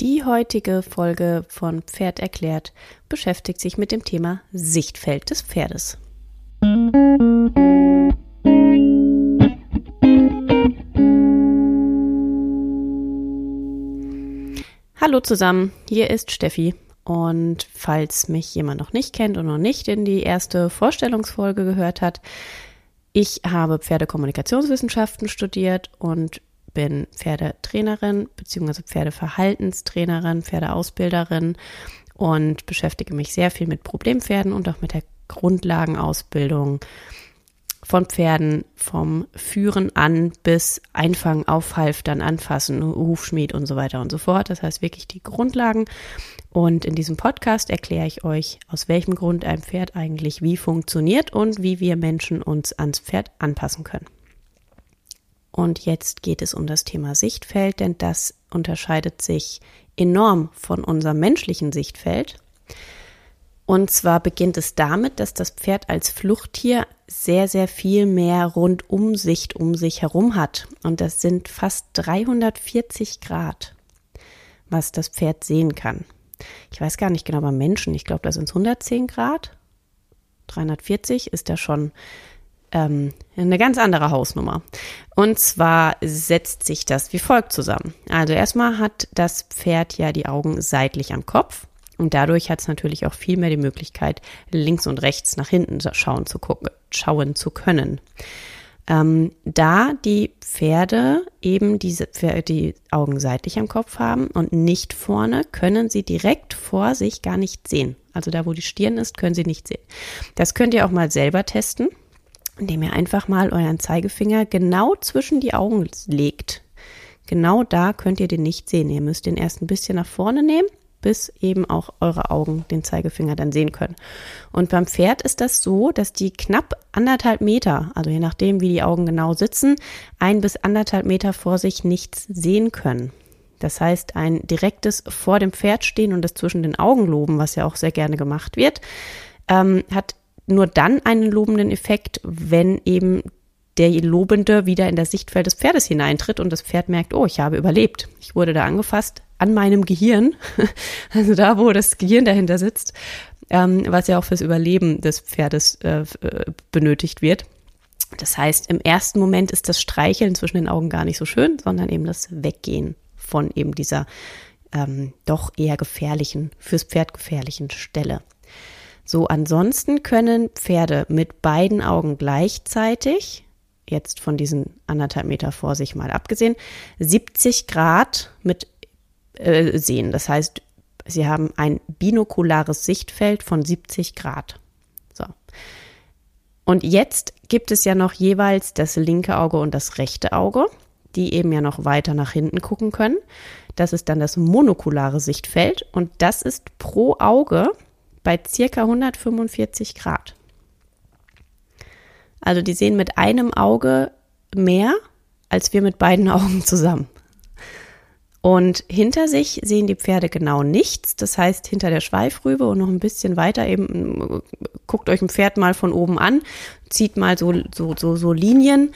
Die heutige Folge von Pferd erklärt beschäftigt sich mit dem Thema Sichtfeld des Pferdes. Hallo zusammen, hier ist Steffi. Und falls mich jemand noch nicht kennt und noch nicht in die erste Vorstellungsfolge gehört hat, ich habe Pferdekommunikationswissenschaften studiert und bin Pferdetrainerin bzw. Pferdeverhaltenstrainerin, Pferdeausbilderin und beschäftige mich sehr viel mit Problempferden und auch mit der Grundlagenausbildung von Pferden vom Führen an bis Einfangen, Aufhalftern, Anfassen, Hufschmied und so weiter und so fort. Das heißt wirklich die Grundlagen. Und in diesem Podcast erkläre ich euch, aus welchem Grund ein Pferd eigentlich wie funktioniert und wie wir Menschen uns ans Pferd anpassen können. Und jetzt geht es um das Thema Sichtfeld, denn das unterscheidet sich enorm von unserem menschlichen Sichtfeld. Und zwar beginnt es damit, dass das Pferd als Fluchttier sehr, sehr viel mehr Rundumsicht um sich herum hat. Und das sind fast 340 Grad, was das Pferd sehen kann. Ich weiß gar nicht genau beim Menschen. Ich glaube, da sind es 110 Grad. 340 ist da schon ähm, eine ganz andere Hausnummer. Und zwar setzt sich das wie folgt zusammen. Also erstmal hat das Pferd ja die Augen seitlich am Kopf. Und dadurch hat es natürlich auch viel mehr die Möglichkeit, links und rechts nach hinten schauen zu gucken, schauen zu können. Ähm, da die Pferde eben diese Pferde, die Augen seitlich am Kopf haben und nicht vorne, können sie direkt vor sich gar nicht sehen. Also da, wo die Stirn ist, können sie nicht sehen. Das könnt ihr auch mal selber testen indem ihr einfach mal euren Zeigefinger genau zwischen die Augen legt. Genau da könnt ihr den nicht sehen. Ihr müsst den erst ein bisschen nach vorne nehmen, bis eben auch eure Augen den Zeigefinger dann sehen können. Und beim Pferd ist das so, dass die knapp anderthalb Meter, also je nachdem, wie die Augen genau sitzen, ein bis anderthalb Meter vor sich nichts sehen können. Das heißt, ein direktes vor dem Pferd stehen und das zwischen den Augen loben, was ja auch sehr gerne gemacht wird, ähm, hat nur dann einen lobenden Effekt, wenn eben der Lobende wieder in das Sichtfeld des Pferdes hineintritt und das Pferd merkt, oh, ich habe überlebt. Ich wurde da angefasst an meinem Gehirn, also da, wo das Gehirn dahinter sitzt, ähm, was ja auch fürs Überleben des Pferdes äh, äh, benötigt wird. Das heißt, im ersten Moment ist das Streicheln zwischen den Augen gar nicht so schön, sondern eben das Weggehen von eben dieser ähm, doch eher gefährlichen, fürs Pferd gefährlichen Stelle. So, ansonsten können Pferde mit beiden Augen gleichzeitig, jetzt von diesen anderthalb Meter vor sich mal abgesehen, 70 Grad mit äh, sehen. Das heißt, sie haben ein binokulares Sichtfeld von 70 Grad. So. Und jetzt gibt es ja noch jeweils das linke Auge und das rechte Auge, die eben ja noch weiter nach hinten gucken können. Das ist dann das monokulare Sichtfeld und das ist pro Auge bei circa 145 Grad. Also die sehen mit einem Auge mehr als wir mit beiden Augen zusammen. Und hinter sich sehen die Pferde genau nichts. Das heißt, hinter der Schweifrübe und noch ein bisschen weiter eben, guckt euch ein Pferd mal von oben an, zieht mal so, so, so, so Linien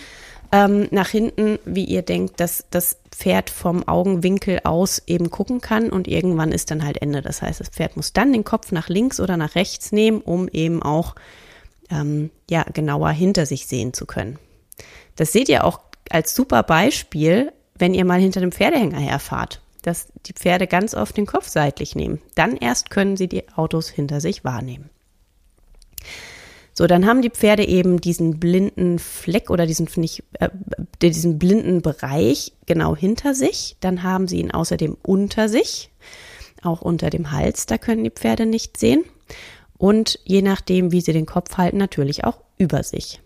ähm, nach hinten, wie ihr denkt, dass das Pferd vom Augenwinkel aus eben gucken kann und irgendwann ist dann halt Ende. Das heißt, das Pferd muss dann den Kopf nach links oder nach rechts nehmen, um eben auch ähm, ja genauer hinter sich sehen zu können. Das seht ihr auch als super Beispiel, wenn ihr mal hinter dem Pferdehänger herfahrt, dass die Pferde ganz oft den Kopf seitlich nehmen. Dann erst können sie die Autos hinter sich wahrnehmen. So, dann haben die Pferde eben diesen blinden Fleck oder diesen, ich, äh, diesen blinden Bereich genau hinter sich. Dann haben sie ihn außerdem unter sich, auch unter dem Hals, da können die Pferde nicht sehen. Und je nachdem, wie sie den Kopf halten, natürlich auch über sich.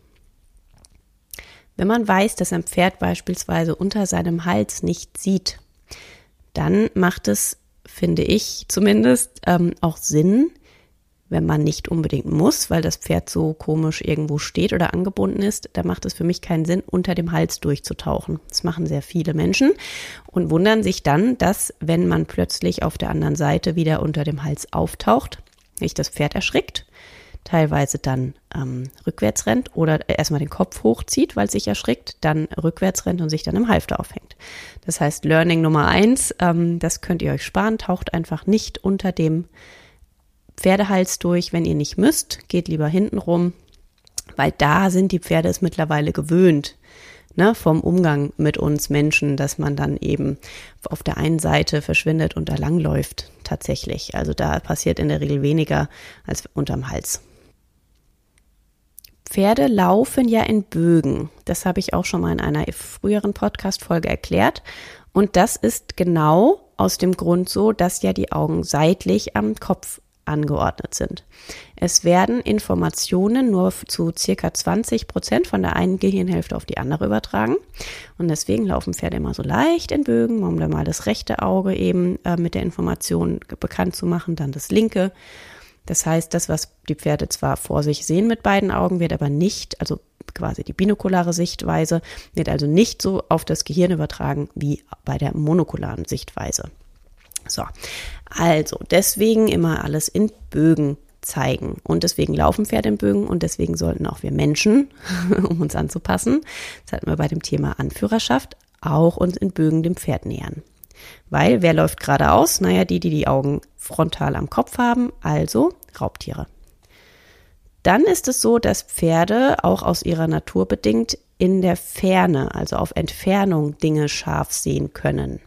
Wenn man weiß, dass ein Pferd beispielsweise unter seinem Hals nicht sieht, dann macht es, finde ich zumindest, ähm, auch Sinn, wenn man nicht unbedingt muss, weil das Pferd so komisch irgendwo steht oder angebunden ist, da macht es für mich keinen Sinn, unter dem Hals durchzutauchen. Das machen sehr viele Menschen und wundern sich dann, dass, wenn man plötzlich auf der anderen Seite wieder unter dem Hals auftaucht, sich das Pferd erschrickt, teilweise dann ähm, rückwärts rennt oder erstmal den Kopf hochzieht, weil es sich erschrickt, dann rückwärts rennt und sich dann im Halfter aufhängt. Das heißt, Learning Nummer eins, ähm, das könnt ihr euch sparen, taucht einfach nicht unter dem Pferdehals durch, wenn ihr nicht müsst, geht lieber hinten rum, weil da sind die Pferde es mittlerweile gewöhnt, ne, vom Umgang mit uns Menschen, dass man dann eben auf der einen Seite verschwindet und da langläuft tatsächlich. Also da passiert in der Regel weniger als unterm Hals. Pferde laufen ja in Bögen. Das habe ich auch schon mal in einer früheren Podcast-Folge erklärt. Und das ist genau aus dem Grund so, dass ja die Augen seitlich am Kopf angeordnet sind. Es werden Informationen nur zu circa 20 Prozent von der einen Gehirnhälfte auf die andere übertragen. Und deswegen laufen Pferde immer so leicht in Bögen, um dann mal das rechte Auge eben äh, mit der Information bekannt zu machen, dann das linke. Das heißt, das, was die Pferde zwar vor sich sehen mit beiden Augen, wird aber nicht, also quasi die binokulare Sichtweise, wird also nicht so auf das Gehirn übertragen wie bei der monokularen Sichtweise. So, also deswegen immer alles in Bögen zeigen. Und deswegen laufen Pferde in Bögen und deswegen sollten auch wir Menschen, um uns anzupassen, das hatten wir bei dem Thema Anführerschaft, auch uns in Bögen dem Pferd nähern. Weil wer läuft geradeaus? Naja, die, die die Augen frontal am Kopf haben, also Raubtiere. Dann ist es so, dass Pferde auch aus ihrer Natur bedingt in der Ferne, also auf Entfernung Dinge scharf sehen können.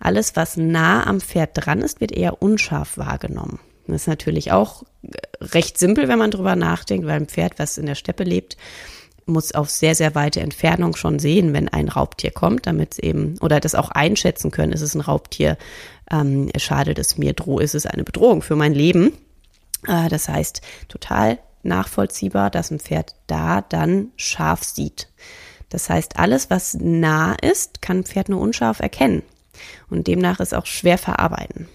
Alles, was nah am Pferd dran ist, wird eher unscharf wahrgenommen. Das ist natürlich auch recht simpel, wenn man drüber nachdenkt, weil ein Pferd, was in der Steppe lebt, muss auf sehr, sehr weite Entfernung schon sehen, wenn ein Raubtier kommt, damit es eben, oder das auch einschätzen können, ist es ein Raubtier, ähm, schadet es mir, droh, ist es eine Bedrohung für mein Leben. Äh, das heißt, total nachvollziehbar, dass ein Pferd da dann scharf sieht. Das heißt, alles, was nah ist, kann ein Pferd nur unscharf erkennen. Und demnach ist auch schwer verarbeiten.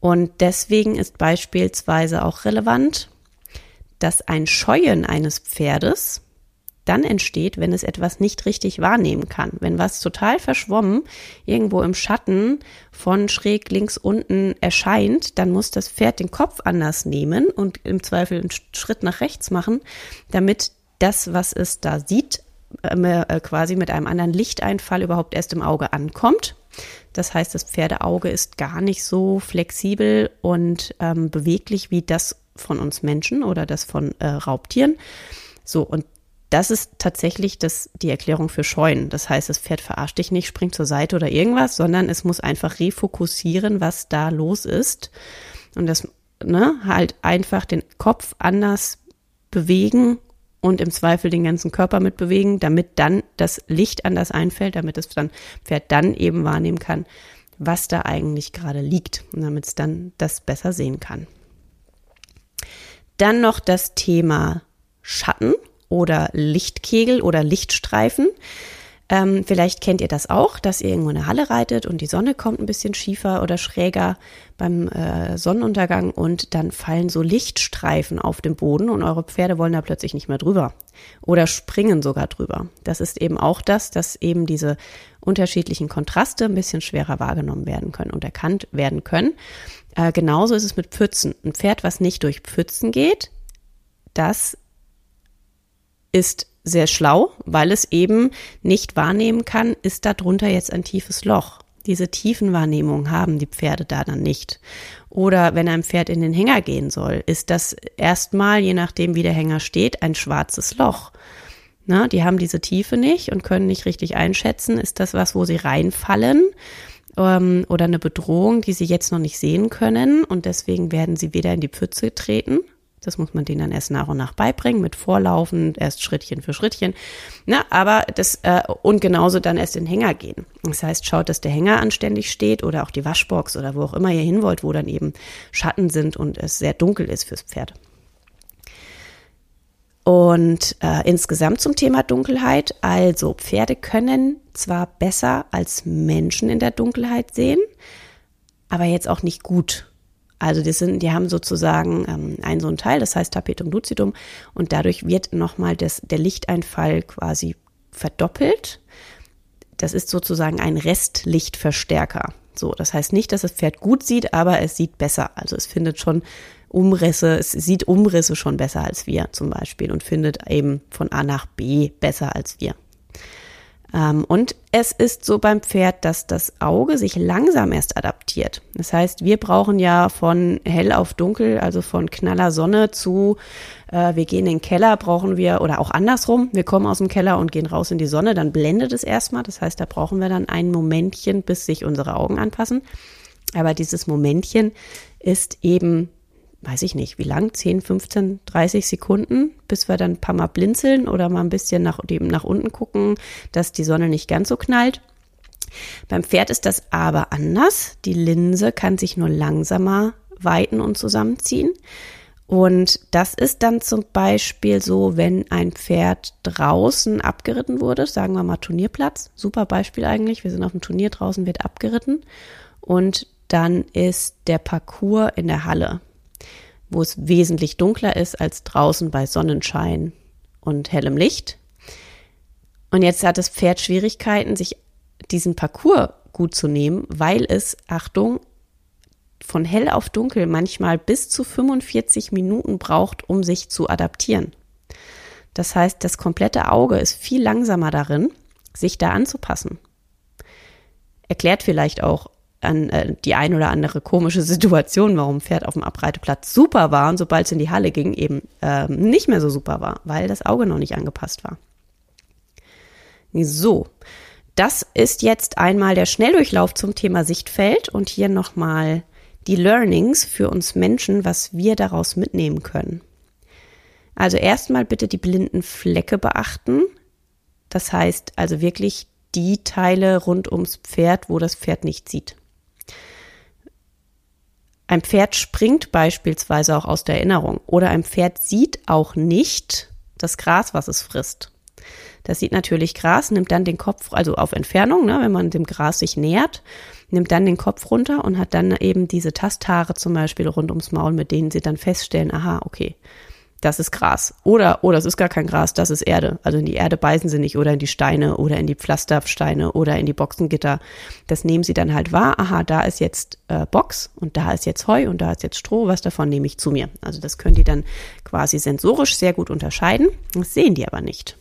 Und deswegen ist beispielsweise auch relevant, dass ein Scheuen eines Pferdes dann entsteht, wenn es etwas nicht richtig wahrnehmen kann. Wenn was total verschwommen irgendwo im Schatten von schräg links unten erscheint, dann muss das Pferd den Kopf anders nehmen und im Zweifel einen Schritt nach rechts machen, damit das, was es da sieht, äh, quasi mit einem anderen Lichteinfall überhaupt erst im Auge ankommt. Das heißt, das Pferdeauge ist gar nicht so flexibel und ähm, beweglich wie das von uns Menschen oder das von äh, Raubtieren. So, und das ist tatsächlich das, die Erklärung für Scheuen. Das heißt, das Pferd verarscht dich nicht, springt zur Seite oder irgendwas, sondern es muss einfach refokussieren, was da los ist. Und das, ne, halt einfach den Kopf anders bewegen und im Zweifel den ganzen Körper mitbewegen, damit dann das Licht anders einfällt, damit das dann Pferd dann eben wahrnehmen kann, was da eigentlich gerade liegt und damit es dann das besser sehen kann. Dann noch das Thema Schatten oder Lichtkegel oder Lichtstreifen. Ähm, vielleicht kennt ihr das auch, dass ihr irgendwo in eine Halle reitet und die Sonne kommt ein bisschen schiefer oder schräger beim äh, Sonnenuntergang und dann fallen so Lichtstreifen auf den Boden und eure Pferde wollen da plötzlich nicht mehr drüber oder springen sogar drüber. Das ist eben auch das, dass eben diese unterschiedlichen Kontraste ein bisschen schwerer wahrgenommen werden können und erkannt werden können. Äh, genauso ist es mit Pfützen. Ein Pferd, was nicht durch Pfützen geht, das ist sehr schlau, weil es eben nicht wahrnehmen kann, ist da drunter jetzt ein tiefes Loch. Diese Tiefenwahrnehmung haben die Pferde da dann nicht. Oder wenn ein Pferd in den Hänger gehen soll, ist das erstmal, je nachdem wie der Hänger steht, ein schwarzes Loch. Na, die haben diese Tiefe nicht und können nicht richtig einschätzen, ist das was, wo sie reinfallen ähm, oder eine Bedrohung, die sie jetzt noch nicht sehen können und deswegen werden sie weder in die Pfütze treten das muss man denen dann erst nach und nach beibringen, mit Vorlaufen, erst Schrittchen für Schrittchen. Na, aber das, äh, und genauso dann erst in den Hänger gehen. Das heißt, schaut, dass der Hänger anständig steht oder auch die Waschbox oder wo auch immer ihr hin wollt, wo dann eben Schatten sind und es sehr dunkel ist fürs Pferd. Und äh, insgesamt zum Thema Dunkelheit. Also Pferde können zwar besser als Menschen in der Dunkelheit sehen, aber jetzt auch nicht gut. Also die sind, die haben sozusagen ähm, ein so ein Teil, das heißt Tapetum lucidum, und dadurch wird nochmal das, der Lichteinfall quasi verdoppelt. Das ist sozusagen ein Restlichtverstärker. So, das heißt nicht, dass das Pferd gut sieht, aber es sieht besser. Also es findet schon Umrisse, es sieht Umrisse schon besser als wir zum Beispiel und findet eben von A nach B besser als wir. Ähm, und es ist so beim Pferd, dass das Auge sich langsam erst adaptiert. Das heißt, wir brauchen ja von hell auf dunkel, also von knaller Sonne zu, äh, wir gehen in den Keller, brauchen wir, oder auch andersrum, wir kommen aus dem Keller und gehen raus in die Sonne, dann blendet es erstmal. Das heißt, da brauchen wir dann ein Momentchen, bis sich unsere Augen anpassen. Aber dieses Momentchen ist eben weiß ich nicht, wie lang, 10, 15, 30 Sekunden, bis wir dann ein paar Mal blinzeln oder mal ein bisschen nach, eben nach unten gucken, dass die Sonne nicht ganz so knallt. Beim Pferd ist das aber anders. Die Linse kann sich nur langsamer weiten und zusammenziehen. Und das ist dann zum Beispiel so, wenn ein Pferd draußen abgeritten wurde, sagen wir mal Turnierplatz, super Beispiel eigentlich, wir sind auf dem Turnier draußen, wird abgeritten und dann ist der Parcours in der Halle wo es wesentlich dunkler ist als draußen bei Sonnenschein und hellem Licht. Und jetzt hat das Pferd Schwierigkeiten, sich diesen Parcours gut zu nehmen, weil es, Achtung, von hell auf dunkel manchmal bis zu 45 Minuten braucht, um sich zu adaptieren. Das heißt, das komplette Auge ist viel langsamer darin, sich da anzupassen. Erklärt vielleicht auch, an äh, die ein oder andere komische Situation, warum Pferd auf dem Abreiteplatz super war und sobald es in die Halle ging, eben äh, nicht mehr so super war, weil das Auge noch nicht angepasst war. So, das ist jetzt einmal der Schnelldurchlauf zum Thema Sichtfeld und hier nochmal die Learnings für uns Menschen, was wir daraus mitnehmen können. Also erstmal bitte die blinden Flecke beachten. Das heißt also wirklich die Teile rund ums Pferd, wo das Pferd nicht sieht. Ein Pferd springt beispielsweise auch aus der Erinnerung oder ein Pferd sieht auch nicht das Gras, was es frisst. Das sieht natürlich Gras, nimmt dann den Kopf, also auf Entfernung, ne, wenn man dem Gras sich nähert, nimmt dann den Kopf runter und hat dann eben diese Tasthaare zum Beispiel rund ums Maul, mit denen sie dann feststellen, aha, okay, das ist Gras. Oder, oh, das ist gar kein Gras, das ist Erde. Also in die Erde beißen sie nicht oder in die Steine oder in die Pflastersteine oder in die Boxengitter. Das nehmen sie dann halt wahr. Aha, da ist jetzt äh, Box und da ist jetzt Heu und da ist jetzt Stroh. Was davon nehme ich zu mir? Also das können die dann quasi sensorisch sehr gut unterscheiden. Das sehen die aber nicht.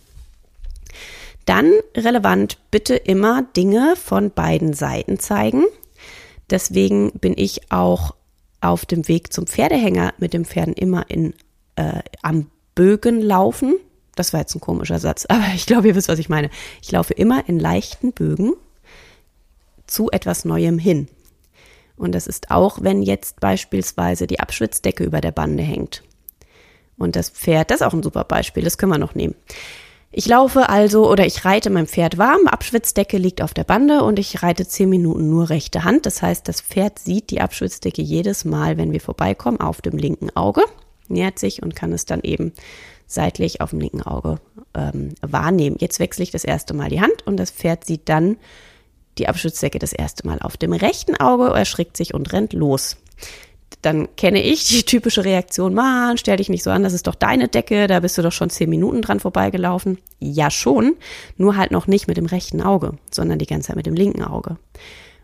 Dann relevant bitte immer Dinge von beiden Seiten zeigen. Deswegen bin ich auch auf dem Weg zum Pferdehänger mit dem Pferden immer in äh, am Bögen laufen. Das war jetzt ein komischer Satz, aber ich glaube, ihr wisst, was ich meine. Ich laufe immer in leichten Bögen zu etwas Neuem hin. Und das ist auch, wenn jetzt beispielsweise die Abschwitzdecke über der Bande hängt. Und das Pferd, das ist auch ein super Beispiel, das können wir noch nehmen. Ich laufe also oder ich reite mein Pferd warm, Abschwitzdecke liegt auf der Bande und ich reite zehn Minuten nur rechte Hand. Das heißt, das Pferd sieht die Abschwitzdecke jedes Mal, wenn wir vorbeikommen, auf dem linken Auge nähert sich und kann es dann eben seitlich auf dem linken Auge ähm, wahrnehmen. Jetzt wechsle ich das erste Mal die Hand und das Pferd sieht dann die Abschutzdecke das erste Mal auf dem rechten Auge, erschrickt sich und rennt los. Dann kenne ich die typische Reaktion, Mann, stell dich nicht so an, das ist doch deine Decke, da bist du doch schon zehn Minuten dran vorbeigelaufen. Ja schon, nur halt noch nicht mit dem rechten Auge, sondern die ganze Zeit mit dem linken Auge.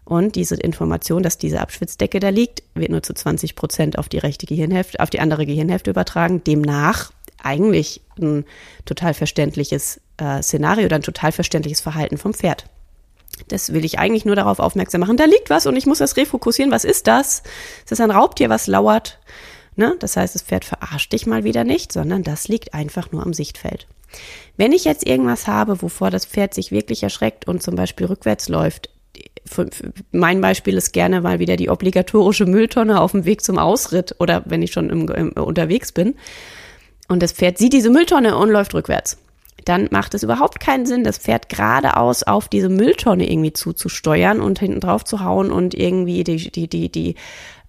Und diese Information, dass diese Abschwitzdecke da liegt, wird nur zu 20 Prozent auf die rechte Gehirnhälfte, auf die andere Gehirnhälfte übertragen. Demnach eigentlich ein total verständliches äh, Szenario, oder ein total verständliches Verhalten vom Pferd. Das will ich eigentlich nur darauf aufmerksam machen. Da liegt was und ich muss das refokussieren. Was ist das? Ist das ein Raubtier, was lauert? Ne? Das heißt, das Pferd verarscht dich mal wieder nicht, sondern das liegt einfach nur am Sichtfeld. Wenn ich jetzt irgendwas habe, wovor das Pferd sich wirklich erschreckt und zum Beispiel rückwärts läuft, mein Beispiel ist gerne mal wieder die obligatorische Mülltonne auf dem Weg zum Ausritt oder wenn ich schon im, im, unterwegs bin. Und das Pferd sieht diese Mülltonne und läuft rückwärts. Dann macht es überhaupt keinen Sinn, das Pferd geradeaus auf diese Mülltonne irgendwie zuzusteuern und hinten drauf zu hauen und irgendwie die, die, die, die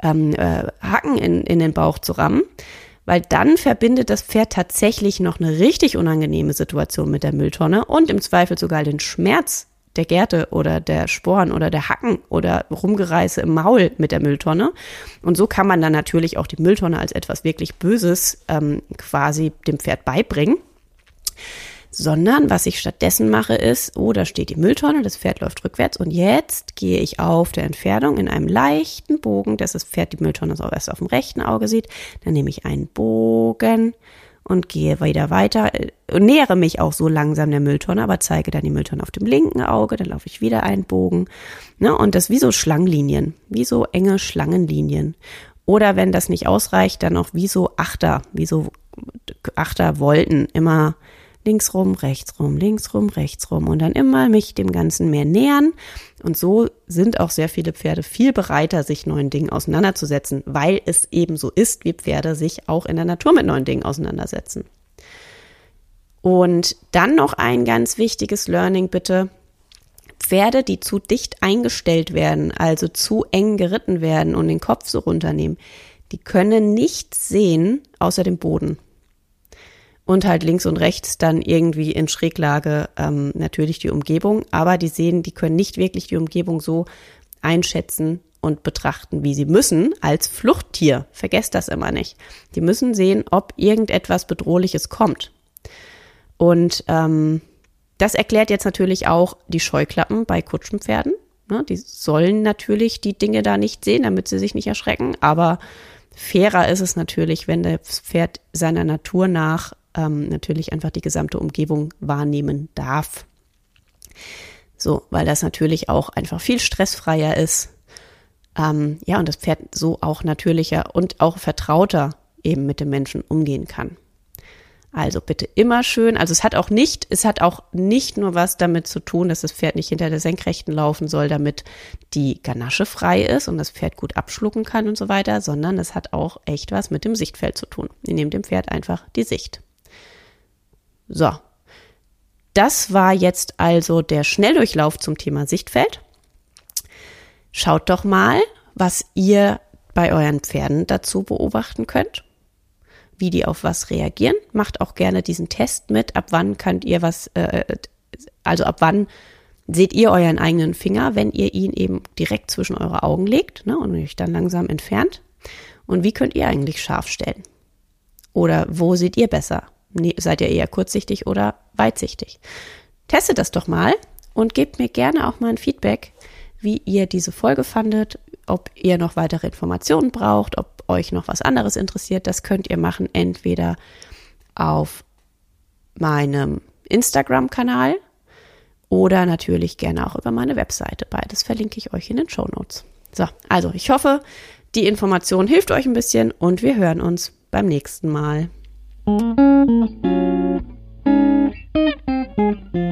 ähm, äh, Hacken in, in den Bauch zu rammen. Weil dann verbindet das Pferd tatsächlich noch eine richtig unangenehme Situation mit der Mülltonne und im Zweifel sogar den Schmerz der Gärte oder der Sporen oder der Hacken oder Rumgereiße im Maul mit der Mülltonne. Und so kann man dann natürlich auch die Mülltonne als etwas wirklich Böses ähm, quasi dem Pferd beibringen. sondern was ich stattdessen mache ist, oh, da steht die Mülltonne, das Pferd läuft rückwärts und jetzt gehe ich auf der Entfernung in einem leichten Bogen, dass das Pferd die Mülltonne so erst auf dem rechten Auge sieht, dann nehme ich einen Bogen und gehe wieder weiter und nähere mich auch so langsam der Mülltonne, aber zeige dann die Mülltonne auf dem linken Auge, dann laufe ich wieder einen Bogen. Ne? Und das wie so Schlangenlinien, wie so enge Schlangenlinien. Oder wenn das nicht ausreicht, dann auch wie so Achter, wie so Achtervolten, immer links rum, rechts rum, links rum, rechts rum und dann immer mich dem Ganzen mehr nähern. Und so sind auch sehr viele Pferde viel bereiter, sich neuen Dingen auseinanderzusetzen, weil es eben so ist, wie Pferde sich auch in der Natur mit neuen Dingen auseinandersetzen. Und dann noch ein ganz wichtiges Learning bitte. Pferde, die zu dicht eingestellt werden, also zu eng geritten werden und den Kopf so runternehmen, die können nichts sehen außer dem Boden und halt links und rechts dann irgendwie in Schräglage ähm, natürlich die Umgebung. Aber die sehen, die können nicht wirklich die Umgebung so einschätzen und betrachten, wie sie müssen als Fluchttier. Vergesst das immer nicht. Die müssen sehen, ob irgendetwas Bedrohliches kommt. Und ähm, das erklärt jetzt natürlich auch die Scheuklappen bei Kutschenpferden. Ne, die sollen natürlich die Dinge da nicht sehen, damit sie sich nicht erschrecken. Aber fairer ist es natürlich, wenn das Pferd seiner Natur nach ähm, natürlich einfach die gesamte Umgebung wahrnehmen darf. So, weil das natürlich auch einfach viel stressfreier ist. Ähm, ja, und das Pferd so auch natürlicher und auch vertrauter eben mit dem Menschen umgehen kann. Also bitte immer schön. Also es hat auch nicht, es hat auch nicht nur was damit zu tun, dass das Pferd nicht hinter der Senkrechten laufen soll, damit die Ganasche frei ist und das Pferd gut abschlucken kann und so weiter, sondern es hat auch echt was mit dem Sichtfeld zu tun. Ihr nehmt dem Pferd einfach die Sicht. So. Das war jetzt also der Schnelldurchlauf zum Thema Sichtfeld. Schaut doch mal, was ihr bei euren Pferden dazu beobachten könnt, wie die auf was reagieren. Macht auch gerne diesen Test mit, ab wann könnt ihr was, äh, also ab wann seht ihr euren eigenen Finger, wenn ihr ihn eben direkt zwischen eure Augen legt ne, und euch dann langsam entfernt. Und wie könnt ihr eigentlich scharf stellen? Oder wo seht ihr besser? Seid ihr eher kurzsichtig oder weitsichtig? Testet das doch mal und gebt mir gerne auch mal ein Feedback, wie ihr diese Folge fandet, ob ihr noch weitere Informationen braucht, ob euch noch was anderes interessiert. Das könnt ihr machen entweder auf meinem Instagram-Kanal oder natürlich gerne auch über meine Webseite. Beides verlinke ich euch in den Show Notes. So, also ich hoffe, die Information hilft euch ein bisschen und wir hören uns beim nächsten Mal. Thank you.